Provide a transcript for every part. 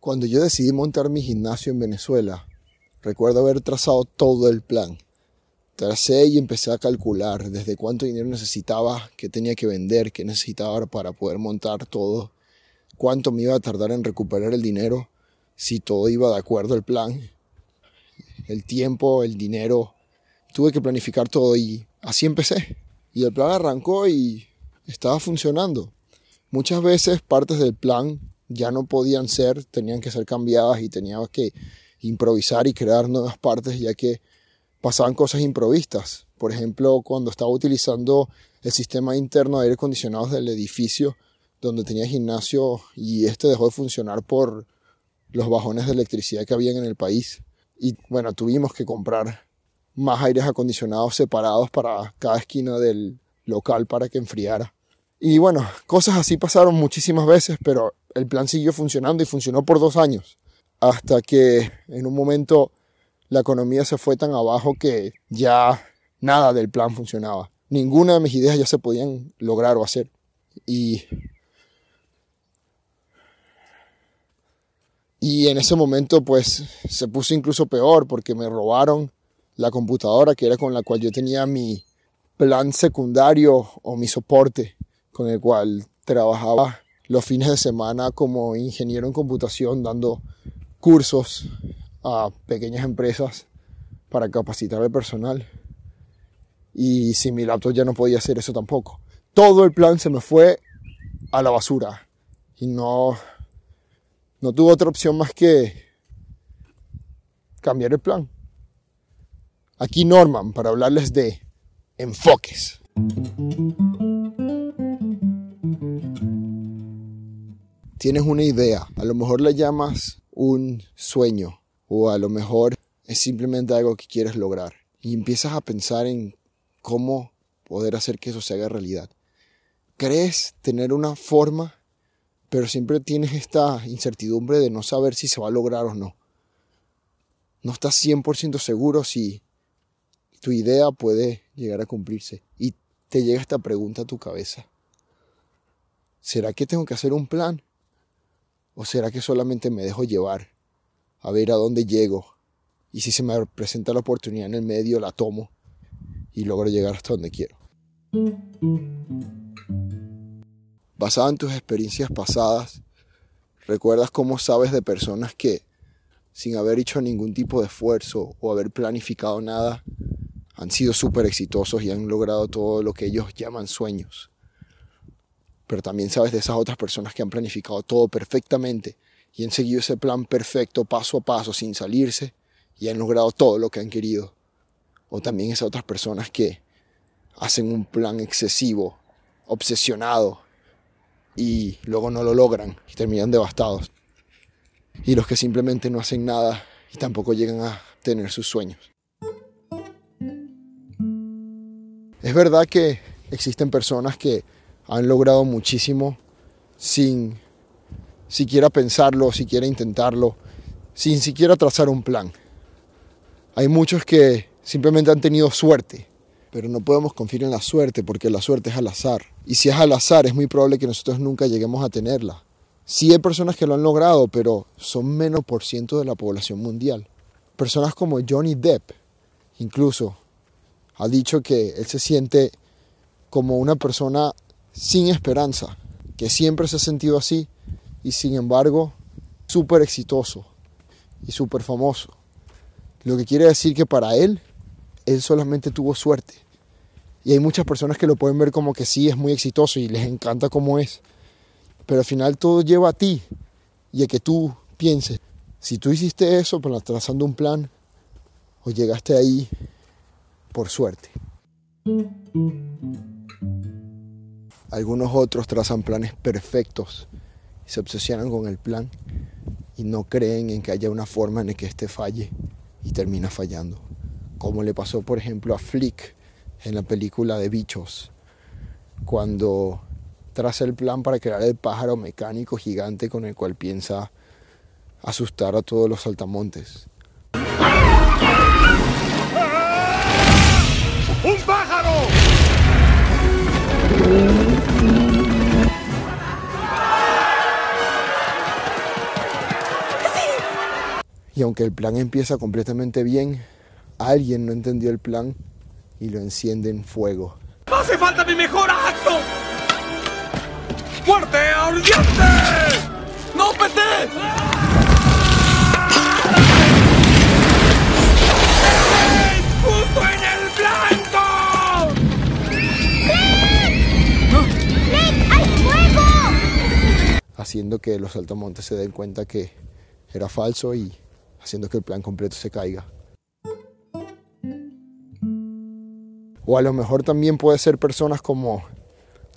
Cuando yo decidí montar mi gimnasio en Venezuela, recuerdo haber trazado todo el plan. Tracé y empecé a calcular desde cuánto dinero necesitaba, qué tenía que vender, qué necesitaba para poder montar todo, cuánto me iba a tardar en recuperar el dinero, si todo iba de acuerdo al plan, el tiempo, el dinero. Tuve que planificar todo y así empecé. Y el plan arrancó y estaba funcionando. Muchas veces partes del plan ya no podían ser, tenían que ser cambiadas y teníamos que improvisar y crear nuevas partes ya que pasaban cosas improvistas. Por ejemplo, cuando estaba utilizando el sistema interno de aire acondicionado del edificio donde tenía gimnasio y este dejó de funcionar por los bajones de electricidad que habían en el país. Y bueno, tuvimos que comprar más aires acondicionados separados para cada esquina del local para que enfriara. Y bueno, cosas así pasaron muchísimas veces, pero el plan siguió funcionando y funcionó por dos años. Hasta que en un momento la economía se fue tan abajo que ya nada del plan funcionaba. Ninguna de mis ideas ya se podían lograr o hacer. Y, y en ese momento pues se puso incluso peor porque me robaron la computadora que era con la cual yo tenía mi plan secundario o mi soporte con el cual trabajaba los fines de semana como ingeniero en computación dando cursos a pequeñas empresas para capacitar al personal. Y sin mi laptop ya no podía hacer eso tampoco. Todo el plan se me fue a la basura. Y no, no tuve otra opción más que cambiar el plan. Aquí Norman para hablarles de enfoques. Tienes una idea, a lo mejor la llamas un sueño o a lo mejor es simplemente algo que quieres lograr y empiezas a pensar en cómo poder hacer que eso se haga realidad. Crees tener una forma, pero siempre tienes esta incertidumbre de no saber si se va a lograr o no. No estás 100% seguro si tu idea puede llegar a cumplirse. Y te llega esta pregunta a tu cabeza. ¿Será que tengo que hacer un plan? ¿O será que solamente me dejo llevar a ver a dónde llego? Y si se me presenta la oportunidad en el medio, la tomo y logro llegar hasta donde quiero. Basado en tus experiencias pasadas, ¿recuerdas cómo sabes de personas que, sin haber hecho ningún tipo de esfuerzo o haber planificado nada, han sido súper exitosos y han logrado todo lo que ellos llaman sueños. Pero también sabes de esas otras personas que han planificado todo perfectamente y han seguido ese plan perfecto paso a paso sin salirse y han logrado todo lo que han querido. O también esas otras personas que hacen un plan excesivo, obsesionado y luego no lo logran y terminan devastados. Y los que simplemente no hacen nada y tampoco llegan a tener sus sueños. Es verdad que existen personas que han logrado muchísimo sin siquiera pensarlo, siquiera intentarlo, sin siquiera trazar un plan. Hay muchos que simplemente han tenido suerte, pero no podemos confiar en la suerte porque la suerte es al azar. Y si es al azar, es muy probable que nosotros nunca lleguemos a tenerla. Sí hay personas que lo han logrado, pero son menos por ciento de la población mundial. Personas como Johnny Depp, incluso, ha dicho que él se siente como una persona sin esperanza, que siempre se ha sentido así y sin embargo súper exitoso y súper famoso. Lo que quiere decir que para él, él solamente tuvo suerte. Y hay muchas personas que lo pueden ver como que sí es muy exitoso y les encanta cómo es. Pero al final todo lleva a ti y a que tú pienses, si tú hiciste eso trazando un plan o llegaste ahí por suerte. Algunos otros trazan planes perfectos y se obsesionan con el plan y no creen en que haya una forma en la que éste falle y termina fallando. Como le pasó, por ejemplo, a Flick en la película de Bichos, cuando traza el plan para crear el pájaro mecánico gigante con el cual piensa asustar a todos los saltamontes. ¡Un pájaro! Y aunque el plan empieza completamente bien, alguien no entendió el plan y lo enciende en fuego. ¡Hace falta mi mejor acto! ¡Fuerte, ardiente! ¡No pete! ¡Justo en el blanco! ¡Blake, hay fuego! haciendo que los saltamontes se den cuenta que era falso y haciendo que el plan completo se caiga. O a lo mejor también puede ser personas como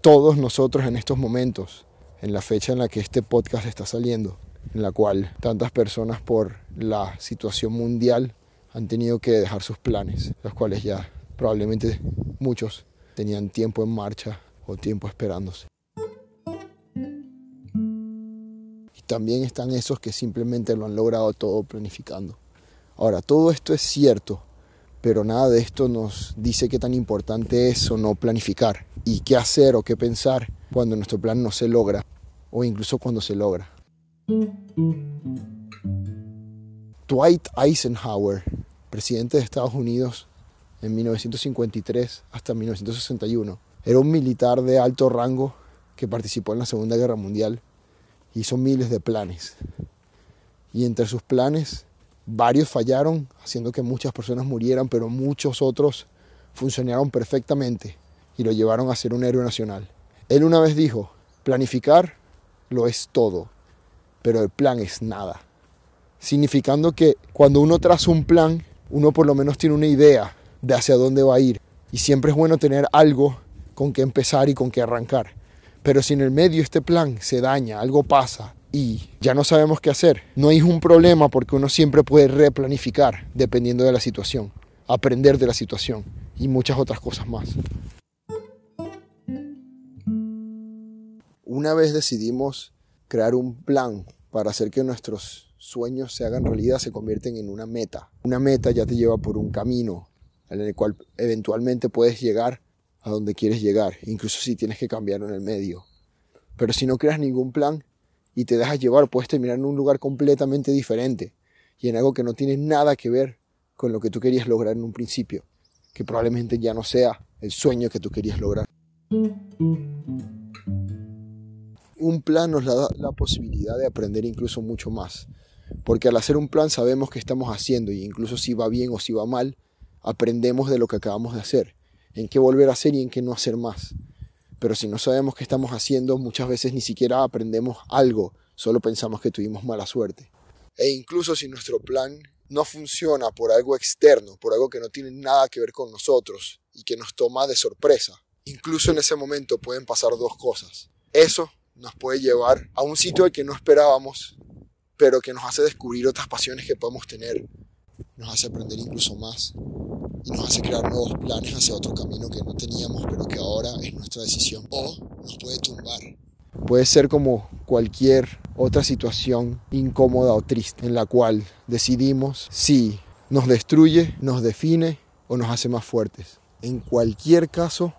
todos nosotros en estos momentos, en la fecha en la que este podcast está saliendo, en la cual tantas personas por la situación mundial han tenido que dejar sus planes, los cuales ya probablemente muchos tenían tiempo en marcha o tiempo esperándose. También están esos que simplemente lo han logrado todo planificando. Ahora, todo esto es cierto, pero nada de esto nos dice qué tan importante es o no planificar y qué hacer o qué pensar cuando nuestro plan no se logra o incluso cuando se logra. Dwight Eisenhower, presidente de Estados Unidos en 1953 hasta 1961, era un militar de alto rango que participó en la Segunda Guerra Mundial. Hizo miles de planes. Y entre sus planes, varios fallaron, haciendo que muchas personas murieran, pero muchos otros funcionaron perfectamente y lo llevaron a ser un héroe nacional. Él una vez dijo, planificar lo es todo, pero el plan es nada significando que cuando uno traza un plan, uno por lo menos tiene una idea de hacia dónde va a ir. Y siempre es bueno tener algo con que empezar y con que arrancar. Pero si en el medio este plan se daña, algo pasa y ya no sabemos qué hacer, no hay un problema porque uno siempre puede replanificar dependiendo de la situación, aprender de la situación y muchas otras cosas más. Una vez decidimos crear un plan para hacer que nuestros sueños se hagan realidad, se convierten en una meta. Una meta ya te lleva por un camino en el cual eventualmente puedes llegar a donde quieres llegar, incluso si tienes que cambiar en el medio. Pero si no creas ningún plan y te dejas llevar, puedes terminar en un lugar completamente diferente y en algo que no tiene nada que ver con lo que tú querías lograr en un principio, que probablemente ya no sea el sueño que tú querías lograr. Un plan nos da la posibilidad de aprender incluso mucho más, porque al hacer un plan sabemos qué estamos haciendo y incluso si va bien o si va mal, aprendemos de lo que acabamos de hacer, en qué volver a hacer y en qué no hacer más. Pero si no sabemos qué estamos haciendo, muchas veces ni siquiera aprendemos algo, solo pensamos que tuvimos mala suerte. E incluso si nuestro plan no funciona por algo externo, por algo que no tiene nada que ver con nosotros y que nos toma de sorpresa, incluso en ese momento pueden pasar dos cosas. Eso nos puede llevar a un sitio al que no esperábamos, pero que nos hace descubrir otras pasiones que podemos tener, nos hace aprender incluso más y nos hace crear nuevos planes hacia otro camino que no teníamos, pero que ahora es nuestra decisión. O nos puede tumbar. Puede ser como cualquier otra situación incómoda o triste en la cual decidimos si nos destruye, nos define o nos hace más fuertes. En cualquier caso,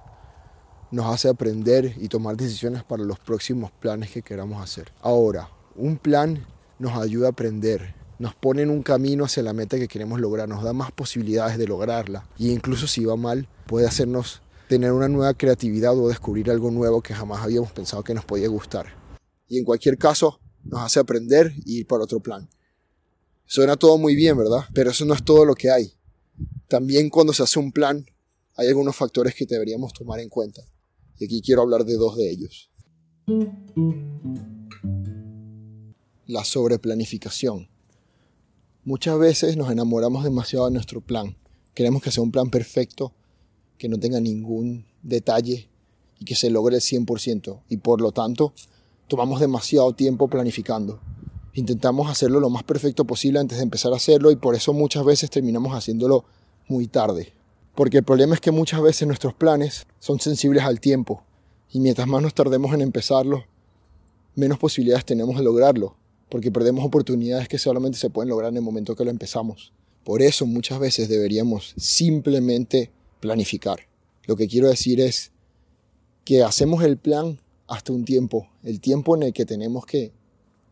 nos hace aprender y tomar decisiones para los próximos planes que queramos hacer. Ahora, un plan nos ayuda a aprender, nos pone en un camino hacia la meta que queremos lograr, nos da más posibilidades de lograrla. Y incluso si va mal, puede hacernos tener una nueva creatividad o descubrir algo nuevo que jamás habíamos pensado que nos podía gustar. Y en cualquier caso, nos hace aprender y ir para otro plan. Suena todo muy bien, ¿verdad? Pero eso no es todo lo que hay. También cuando se hace un plan, hay algunos factores que deberíamos tomar en cuenta. Y aquí quiero hablar de dos de ellos. La sobreplanificación. Muchas veces nos enamoramos demasiado de nuestro plan. Queremos que sea un plan perfecto, que no tenga ningún detalle y que se logre el 100%. Y por lo tanto, tomamos demasiado tiempo planificando. Intentamos hacerlo lo más perfecto posible antes de empezar a hacerlo y por eso muchas veces terminamos haciéndolo muy tarde. Porque el problema es que muchas veces nuestros planes son sensibles al tiempo y mientras más nos tardemos en empezarlo, menos posibilidades tenemos de lograrlo, porque perdemos oportunidades que solamente se pueden lograr en el momento que lo empezamos. Por eso muchas veces deberíamos simplemente planificar. Lo que quiero decir es que hacemos el plan hasta un tiempo, el tiempo en el que tenemos que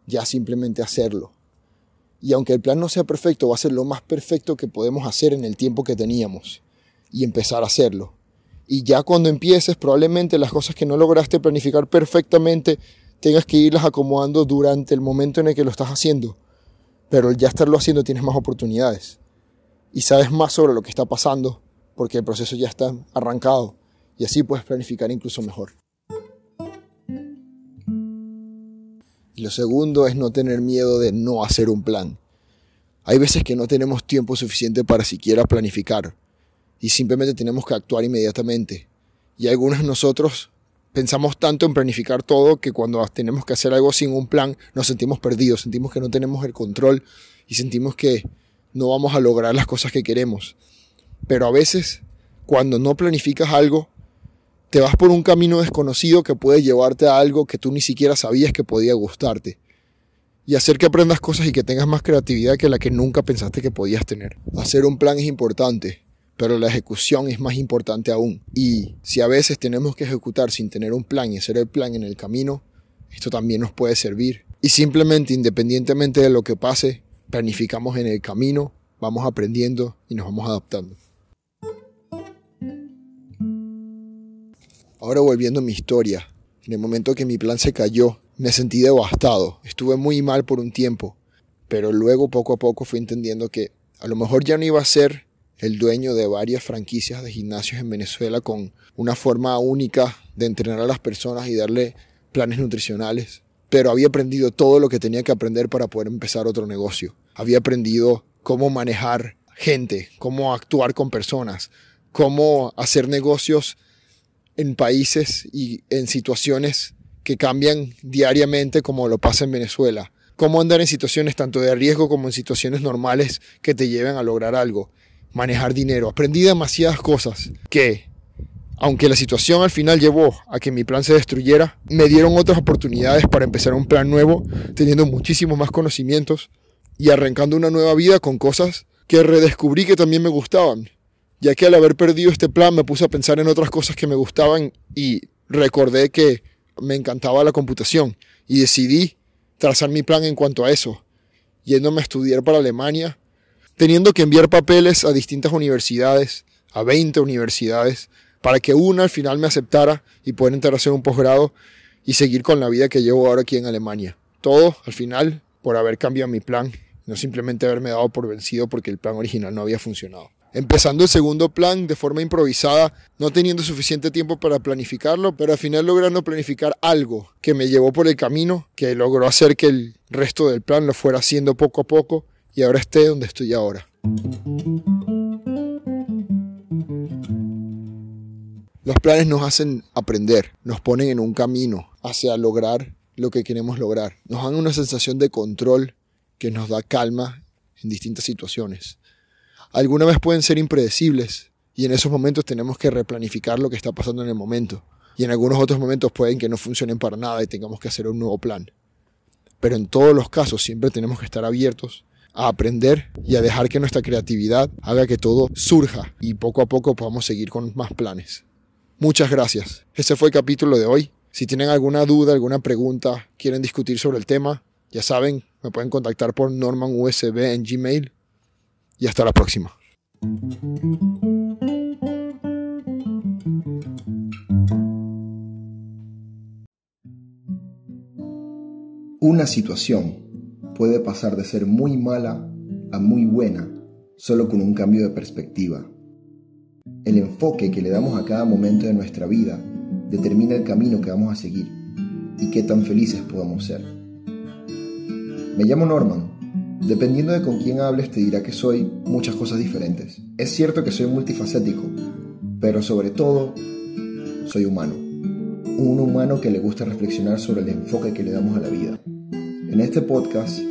ya simplemente hacerlo. Y aunque el plan no sea perfecto, va a ser lo más perfecto que podemos hacer en el tiempo que teníamos y empezar a hacerlo. Y ya cuando empieces, probablemente las cosas que no lograste planificar perfectamente, tengas que irlas acomodando durante el momento en el que lo estás haciendo. Pero al ya estarlo haciendo tienes más oportunidades. Y sabes más sobre lo que está pasando porque el proceso ya está arrancado. Y así puedes planificar incluso mejor. Y lo segundo es no tener miedo de no hacer un plan. Hay veces que no tenemos tiempo suficiente para siquiera planificar y simplemente tenemos que actuar inmediatamente. Y algunos de nosotros pensamos tanto en planificar todo que cuando tenemos que hacer algo sin un plan nos sentimos perdidos, sentimos que no tenemos el control y sentimos que no vamos a lograr las cosas que queremos. Pero a veces, cuando no planificas algo, te vas por un camino desconocido que puede llevarte a algo que tú ni siquiera sabías que podía gustarte. Y hacer que aprendas cosas y que tengas más creatividad que la que nunca pensaste que podías tener. Hacer un plan es importante, pero la ejecución es más importante aún. Y si a veces tenemos que ejecutar sin tener un plan y hacer el plan en el camino, esto también nos puede servir. Y simplemente, independientemente de lo que pase, planificamos en el camino, vamos aprendiendo y nos vamos adaptando. Ahora volviendo a mi historia, en el momento que mi plan se cayó, me sentí devastado, estuve muy mal por un tiempo, pero luego poco a poco fui entendiendo que a lo mejor ya no iba a ser el dueño de varias franquicias de gimnasios en Venezuela con una forma única de entrenar a las personas y darle planes nutricionales, pero había aprendido todo lo que tenía que aprender para poder empezar otro negocio. Había aprendido cómo manejar gente, cómo actuar con personas, cómo hacer negocios en países y en situaciones que cambian diariamente como lo pasa en Venezuela. Cómo andar en situaciones tanto de riesgo como en situaciones normales que te lleven a lograr algo. Manejar dinero. Aprendí demasiadas cosas que, aunque la situación al final llevó a que mi plan se destruyera, me dieron otras oportunidades para empezar un plan nuevo, teniendo muchísimos más conocimientos y arrancando una nueva vida con cosas que redescubrí que también me gustaban ya que al haber perdido este plan me puse a pensar en otras cosas que me gustaban y recordé que me encantaba la computación y decidí trazar mi plan en cuanto a eso, yéndome a estudiar para Alemania, teniendo que enviar papeles a distintas universidades, a 20 universidades, para que una al final me aceptara y poder entrar a hacer un posgrado y seguir con la vida que llevo ahora aquí en Alemania. Todo al final por haber cambiado mi plan, no simplemente haberme dado por vencido porque el plan original no había funcionado empezando el segundo plan de forma improvisada, no teniendo suficiente tiempo para planificarlo, pero al final logrando planificar algo que me llevó por el camino, que logró hacer que el resto del plan lo fuera haciendo poco a poco y ahora esté donde estoy ahora. Los planes nos hacen aprender, nos ponen en un camino hacia lograr lo que queremos lograr. Nos dan una sensación de control que nos da calma en distintas situaciones alguna vez pueden ser impredecibles y en esos momentos tenemos que replanificar lo que está pasando en el momento. Y en algunos otros momentos pueden que no funcionen para nada y tengamos que hacer un nuevo plan. Pero en todos los casos siempre tenemos que estar abiertos a aprender y a dejar que nuestra creatividad haga que todo surja y poco a poco podamos seguir con más planes. Muchas gracias. Ese fue el capítulo de hoy. Si tienen alguna duda, alguna pregunta, quieren discutir sobre el tema, ya saben, me pueden contactar por normanusb en Gmail y hasta la próxima. Una situación puede pasar de ser muy mala a muy buena solo con un cambio de perspectiva. El enfoque que le damos a cada momento de nuestra vida determina el camino que vamos a seguir y qué tan felices podamos ser. Me llamo Norman Dependiendo de con quién hables te dirá que soy muchas cosas diferentes. Es cierto que soy multifacético, pero sobre todo soy humano. Un humano que le gusta reflexionar sobre el enfoque que le damos a la vida. En este podcast